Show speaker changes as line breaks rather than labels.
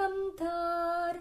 कंथार